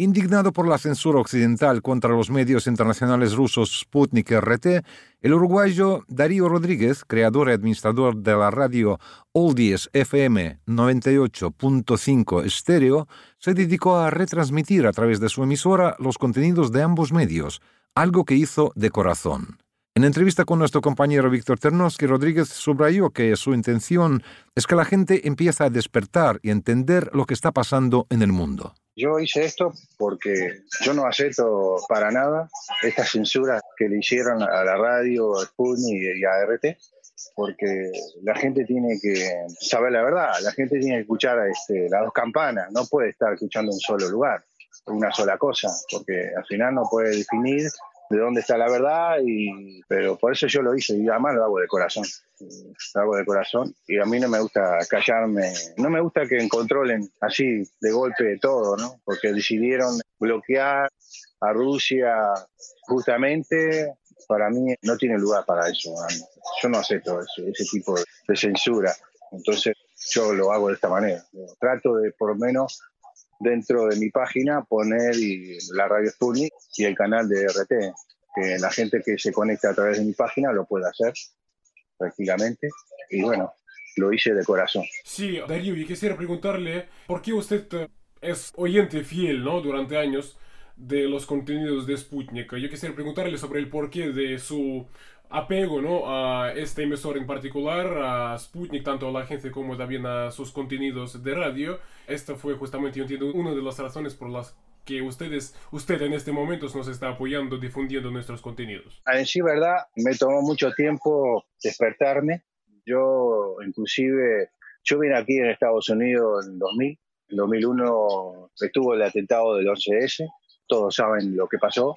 Indignado por la censura occidental contra los medios internacionales rusos Sputnik RT, el uruguayo Darío Rodríguez, creador y administrador de la radio Oldies FM 98.5 Estéreo, se dedicó a retransmitir a través de su emisora los contenidos de ambos medios, algo que hizo de corazón. En entrevista con nuestro compañero Víctor Ternosky, Rodríguez subrayó que su intención es que la gente empiece a despertar y entender lo que está pasando en el mundo. Yo hice esto porque yo no acepto para nada esta censura que le hicieron a la radio, a Sputnik y a RT, porque la gente tiene que saber la verdad, la gente tiene que escuchar este, las dos campanas, no puede estar escuchando un solo lugar, una sola cosa, porque al final no puede definir de dónde está la verdad, y, pero por eso yo lo hice y además lo hago de corazón. Lo hago de corazón y a mí no me gusta callarme, no me gusta que controlen así de golpe todo, ¿no? Porque decidieron bloquear a Rusia justamente, para mí no tiene lugar para eso. Yo no acepto ese tipo de censura. Entonces yo lo hago de esta manera. Trato de por lo menos dentro de mi página poner la radio Sputnik y el canal de RT, que la gente que se conecta a través de mi página lo pueda hacer tranquilamente. Y bueno, lo hice de corazón. Sí, Darío, y quisiera preguntarle, ¿por qué usted eh, es oyente fiel, ¿no? Durante años de los contenidos de Sputnik. Yo quisiera preguntarle sobre el porqué de su apego ¿no? a este emisor en particular, a Sputnik, tanto a la agencia como también a sus contenidos de radio. Esta fue justamente, yo entiendo, una de las razones por las que ustedes, usted en este momento nos está apoyando, difundiendo nuestros contenidos. En sí, verdad, me tomó mucho tiempo despertarme. Yo, inclusive, yo vine aquí en Estados Unidos en 2000. En 2001 estuvo el atentado del 11S. Todos saben lo que pasó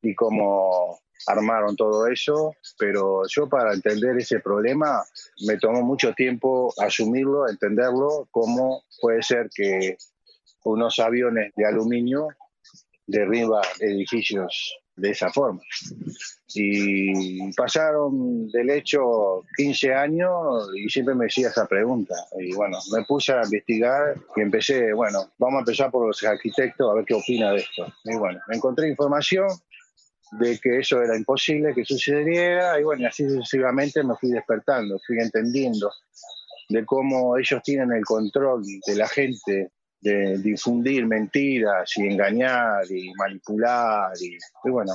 y cómo armaron todo eso, pero yo para entender ese problema me tomó mucho tiempo asumirlo, entenderlo, cómo puede ser que unos aviones de aluminio derriban edificios de esa forma. Y pasaron del hecho 15 años y siempre me decía esa pregunta. Y bueno, me puse a investigar y empecé, bueno, vamos a empezar por los arquitectos a ver qué opina de esto. Y bueno, encontré información de que eso era imposible que sucediera y bueno, así sucesivamente me fui despertando, fui entendiendo de cómo ellos tienen el control de la gente, de difundir mentiras y engañar y manipular y, y bueno,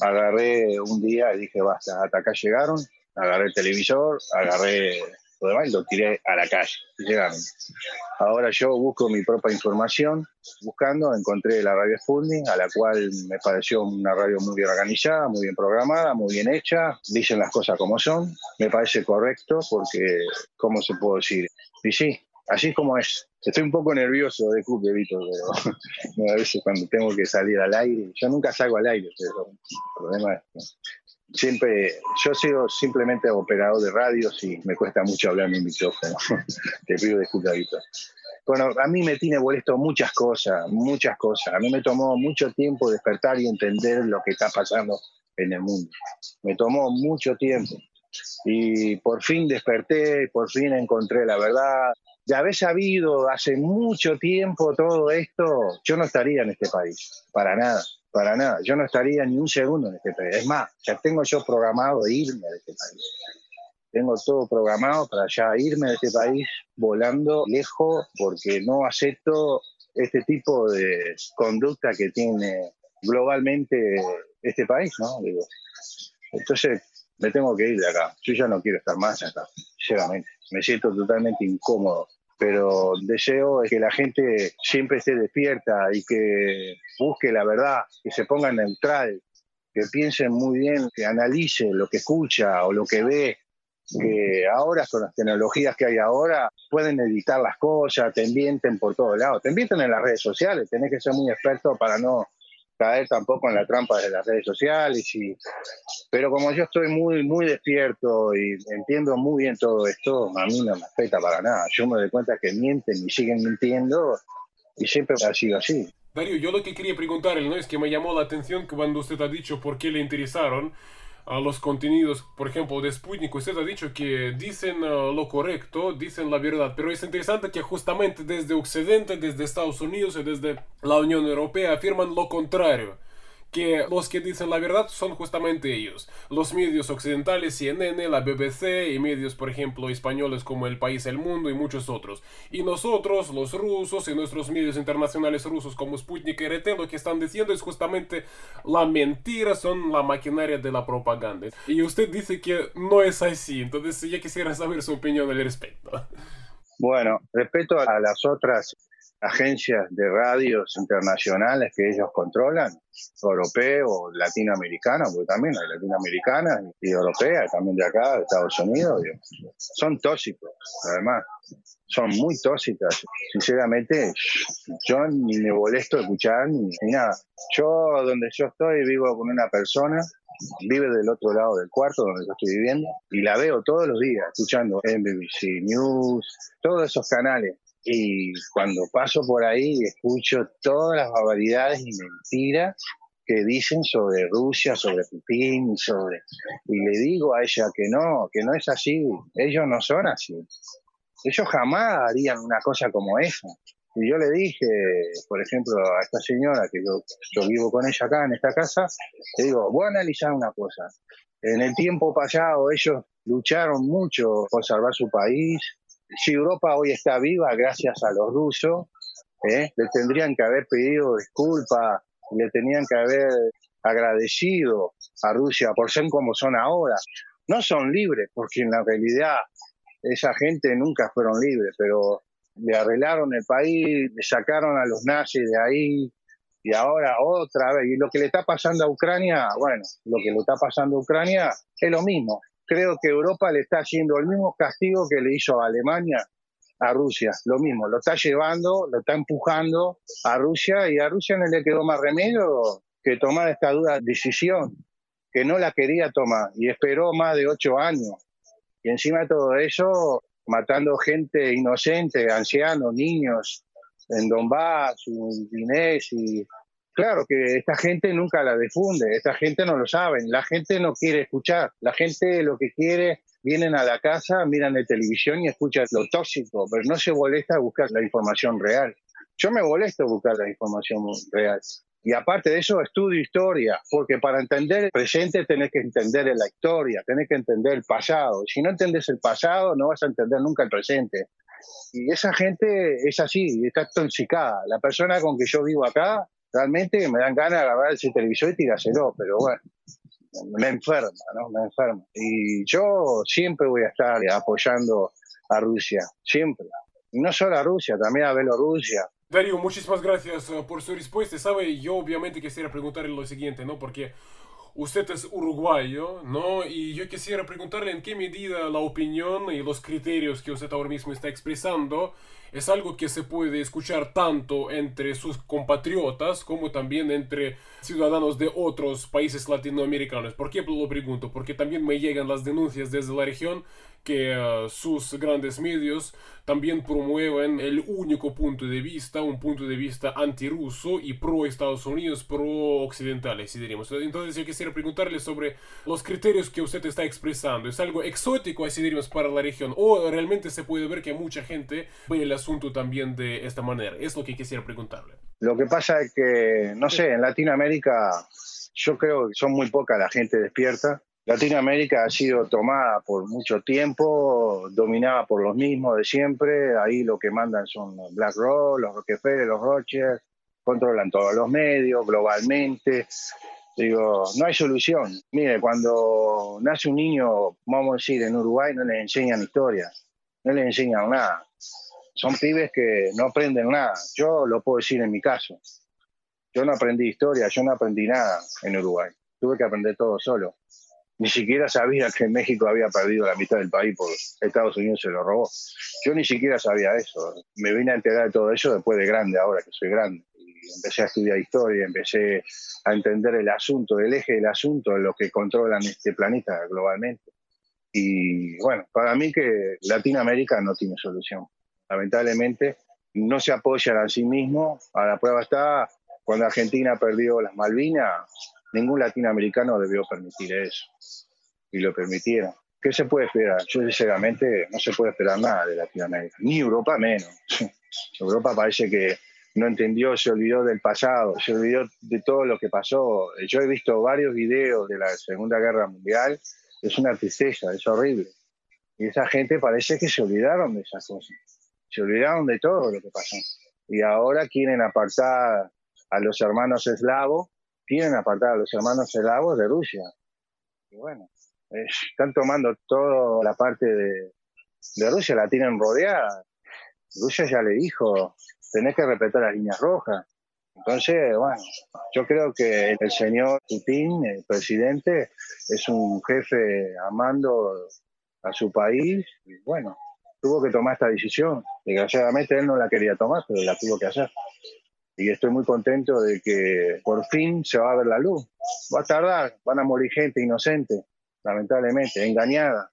agarré un día y dije basta, hasta acá llegaron, agarré el televisor, agarré lo demás lo tiré a la calle. Llegaron. Ahora yo busco mi propia información. Buscando, encontré la radio Sputnik, a la cual me pareció una radio muy bien organizada, muy bien programada, muy bien hecha. Dicen las cosas como son. Me parece correcto porque, ¿cómo se puede decir? Y sí, así como es. Estoy un poco nervioso de Cook, Vito, pero a veces cuando tengo que salir al aire, yo nunca salgo al aire, pero el problema es siempre, yo he sido simplemente operador de radios y me cuesta mucho hablar en mi micrófono. Te pido disculpas, Bueno, a mí me tiene molesto muchas cosas, muchas cosas. A mí me tomó mucho tiempo despertar y entender lo que está pasando en el mundo. Me tomó mucho tiempo. Y por fin desperté, por fin encontré la verdad. De haber sabido hace mucho tiempo todo esto, yo no estaría en este país, para nada para nada. Yo no estaría ni un segundo en este país. Es más, ya tengo yo programado irme de este país. Tengo todo programado para ya irme de este país volando lejos porque no acepto este tipo de conducta que tiene globalmente este país, ¿no? Entonces me tengo que ir de acá. Yo ya no quiero estar más acá, sinceramente. Me siento totalmente incómodo pero deseo es que la gente siempre esté despierta y que busque la verdad, que se ponga neutral, que piense muy bien, que analice lo que escucha o lo que ve, que ahora con las tecnologías que hay ahora pueden editar las cosas, te envienten por todos lados, te envienten en las redes sociales, tenés que ser muy experto para no caer tampoco en la trampa de las redes sociales. Y, pero como yo estoy muy, muy despierto y entiendo muy bien todo esto, a mí no me afecta para nada. Yo me doy cuenta que mienten y siguen mintiendo y siempre ha sido así. Darío, yo lo que quería preguntarle, ¿no? Es que me llamó la atención cuando usted ha dicho por qué le interesaron a los contenidos, por ejemplo, de Sputnik. Usted ha dicho que dicen uh, lo correcto, dicen la verdad, pero es interesante que justamente desde Occidente, desde Estados Unidos y desde la Unión Europea afirman lo contrario que los que dicen la verdad son justamente ellos. Los medios occidentales, CNN, la BBC y medios, por ejemplo, españoles como El País, El Mundo y muchos otros. Y nosotros, los rusos y nuestros medios internacionales rusos como Sputnik y RT, lo que están diciendo es justamente la mentira, son la maquinaria de la propaganda. Y usted dice que no es así, entonces ya quisiera saber su opinión al respecto. Bueno, respecto a las otras agencias de radios internacionales que ellos controlan, europeo, latinoamericana, porque también hay latinoamericanas y europeas, también de acá, de Estados Unidos, son tóxicos, además, son muy tóxicas. Sinceramente, yo ni me molesto escuchar ni, nada. Yo, donde yo estoy, vivo con una persona vive del otro lado del cuarto donde yo estoy viviendo y la veo todos los días escuchando NBC News, todos esos canales y cuando paso por ahí escucho todas las barbaridades y mentiras que dicen sobre Rusia, sobre Putin, sobre y le digo a ella que no, que no es así, ellos no son así. Ellos jamás harían una cosa como esa. Y yo le dije, por ejemplo, a esta señora que yo, yo vivo con ella acá en esta casa, le digo, voy a analizar una cosa. En el tiempo pasado ellos lucharon mucho por salvar su país, si Europa hoy está viva gracias a los rusos, ¿eh? le tendrían que haber pedido disculpas, le tenían que haber agradecido a Rusia por ser como son ahora. No son libres, porque en la realidad esa gente nunca fueron libres, pero le arreglaron el país, le sacaron a los nazis de ahí y ahora otra vez. Y lo que le está pasando a Ucrania, bueno, lo que le está pasando a Ucrania es lo mismo creo que Europa le está haciendo el mismo castigo que le hizo a Alemania a Rusia, lo mismo, lo está llevando, lo está empujando a Rusia y a Rusia no le quedó más remedio que tomar esta dura decisión, que no la quería tomar y esperó más de ocho años. Y encima de todo eso, matando gente inocente, ancianos, niños, en Donbass, en Inés y Claro que esta gente nunca la difunde, esta gente no lo sabe, la gente no quiere escuchar, la gente lo que quiere, vienen a la casa, miran la televisión y escuchan lo tóxico, pero no se molesta a buscar la información real. Yo me molesto a buscar la información real. Y aparte de eso, estudio historia, porque para entender el presente tenés que entender la historia, tenés que entender el pasado. Si no entendés el pasado, no vas a entender nunca el presente. Y esa gente es así, está toxicada. La persona con que yo vivo acá realmente me dan ganas de agarrar ese televisor y tirárselo, pero bueno, me enferma, ¿no? Me enferma. Y yo siempre voy a estar apoyando a Rusia, siempre. Y no solo a Rusia, también a Bielorrusia. Darío, muchísimas gracias uh, por su respuesta. Sabe, yo obviamente quisiera preguntarle lo siguiente, ¿no? Porque usted es uruguayo, ¿no? Y yo quisiera preguntarle en qué medida la opinión y los criterios que usted ahora mismo está expresando es algo que se puede escuchar tanto entre sus compatriotas como también entre ciudadanos de otros países latinoamericanos. ¿Por qué lo pregunto? Porque también me llegan las denuncias desde la región que uh, sus grandes medios también promueven el único punto de vista, un punto de vista antirruso y pro Estados Unidos, pro occidentales, si diríamos. Entonces yo quisiera preguntarle sobre los criterios que usted está expresando. ¿Es algo exótico, así diríamos, para la región? ¿O realmente se puede ver que mucha gente ve el asunto también de esta manera? Es lo que quisiera preguntarle. Lo que pasa es que, no sé, en Latinoamérica yo creo que son muy poca la gente despierta Latinoamérica ha sido tomada por mucho tiempo, dominada por los mismos de siempre. Ahí lo que mandan son los BlackRock, los Rockefeller, los Rothschild, controlan todos los medios globalmente. Digo, no hay solución. Mire, cuando nace un niño, vamos a decir, en Uruguay no les enseñan historia, no les enseñan nada. Son pibes que no aprenden nada. Yo lo puedo decir en mi caso. Yo no aprendí historia, yo no aprendí nada en Uruguay. Tuve que aprender todo solo ni siquiera sabía que México había perdido la mitad del país porque Estados Unidos se lo robó. Yo ni siquiera sabía eso. Me vine a enterar de todo eso después de grande, ahora que soy grande. Y empecé a estudiar historia, empecé a entender el asunto, el eje del asunto, de lo que controlan este planeta globalmente. Y bueno, para mí que Latinoamérica no tiene solución. Lamentablemente no se apoyan a sí mismos. A la prueba está Cuando Argentina perdió las Malvinas, ningún latinoamericano debió permitir eso. Y lo permitieron. ¿Qué se puede esperar? Yo sinceramente no se puede esperar nada de Latinoamérica, ni Europa menos. Europa parece que no entendió, se olvidó del pasado, se olvidó de todo lo que pasó. Yo he visto varios videos de la Segunda Guerra Mundial, es una tristeza, es horrible. Y esa gente parece que se olvidaron de esas cosas, se olvidaron de todo lo que pasó. Y ahora quieren apartar a los hermanos eslavos, quieren apartar a los hermanos eslavos de Rusia. Y bueno, están tomando toda la parte de, de Rusia, la tienen rodeada. Rusia ya le dijo, tenés que respetar las líneas rojas. Entonces, bueno, yo creo que el señor Putin, el presidente, es un jefe amando a su país y bueno, tuvo que tomar esta decisión. Desgraciadamente él no la quería tomar, pero la tuvo que hacer. Y estoy muy contento de que por fin se va a ver la luz. Va a tardar, van a morir gente inocente, lamentablemente, engañada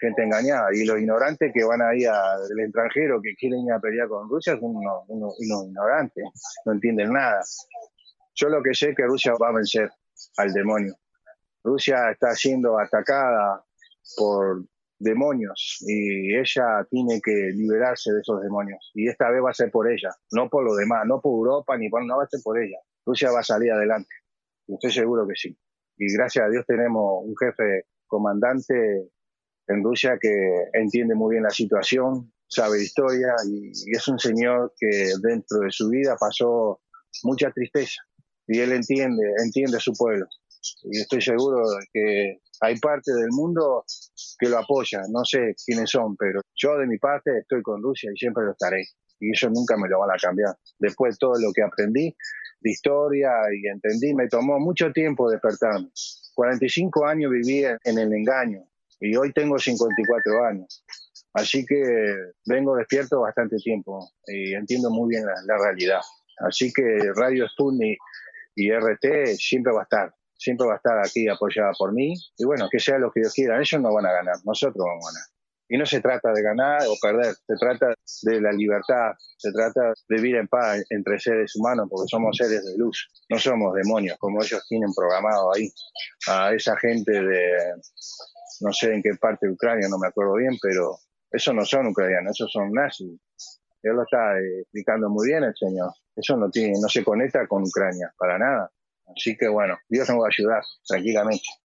gente engañada. Y los ignorantes que van ahí al extranjero, que quieren ir a pelear con Rusia, son unos, ignorantes, no entienden nada. Yo lo que sé es que Rusia va a vencer al demonio. Rusia está siendo atacada por demonios y ella tiene que liberarse de esos demonios. Y esta vez va a ser por ella, no por los demás, no por Europa, ni por, no va a ser por ella. Rusia va a salir adelante. Y estoy seguro que sí. Y gracias a Dios tenemos un jefe comandante en Rusia que entiende muy bien la situación, sabe historia y, es un señor que dentro de su vida pasó mucha tristeza y él entiende, entiende a su pueblo. Y estoy seguro que hay parte del mundo que lo apoya, no sé quiénes son, pero yo de mi parte estoy con Rusia y siempre lo estaré. Y eso nunca me lo van a cambiar. Después de todo lo que aprendí de historia y entendí, me tomó mucho tiempo despertarme. 45 años viví en el engaño, y hoy tengo 54 años. Así que vengo despierto bastante tiempo y entiendo muy bien la, realidad. Así que Radio Sputnik y RT siempre va a estar, siempre va a estar aquí apoyada por mí. Y bueno, que sea lo que Dios quiera, ellos no van a ganar, nosotros vamos a ganar. Y no se trata de ganar o perder, se trata de la libertad, se trata de vivir en paz entre seres humanos, porque somos seres de luz, no somos demonios como ellos tienen programado ahí a esa gente de, no sé en qué parte de Ucrania, no me acuerdo bien, pero esos no son ucranianos, esos son nazis. Él lo está explicando muy bien el señor. Eso no tiene, no se conecta con Ucrania, para nada. Así que bueno, Dios nos va a ayudar, tranquilamente.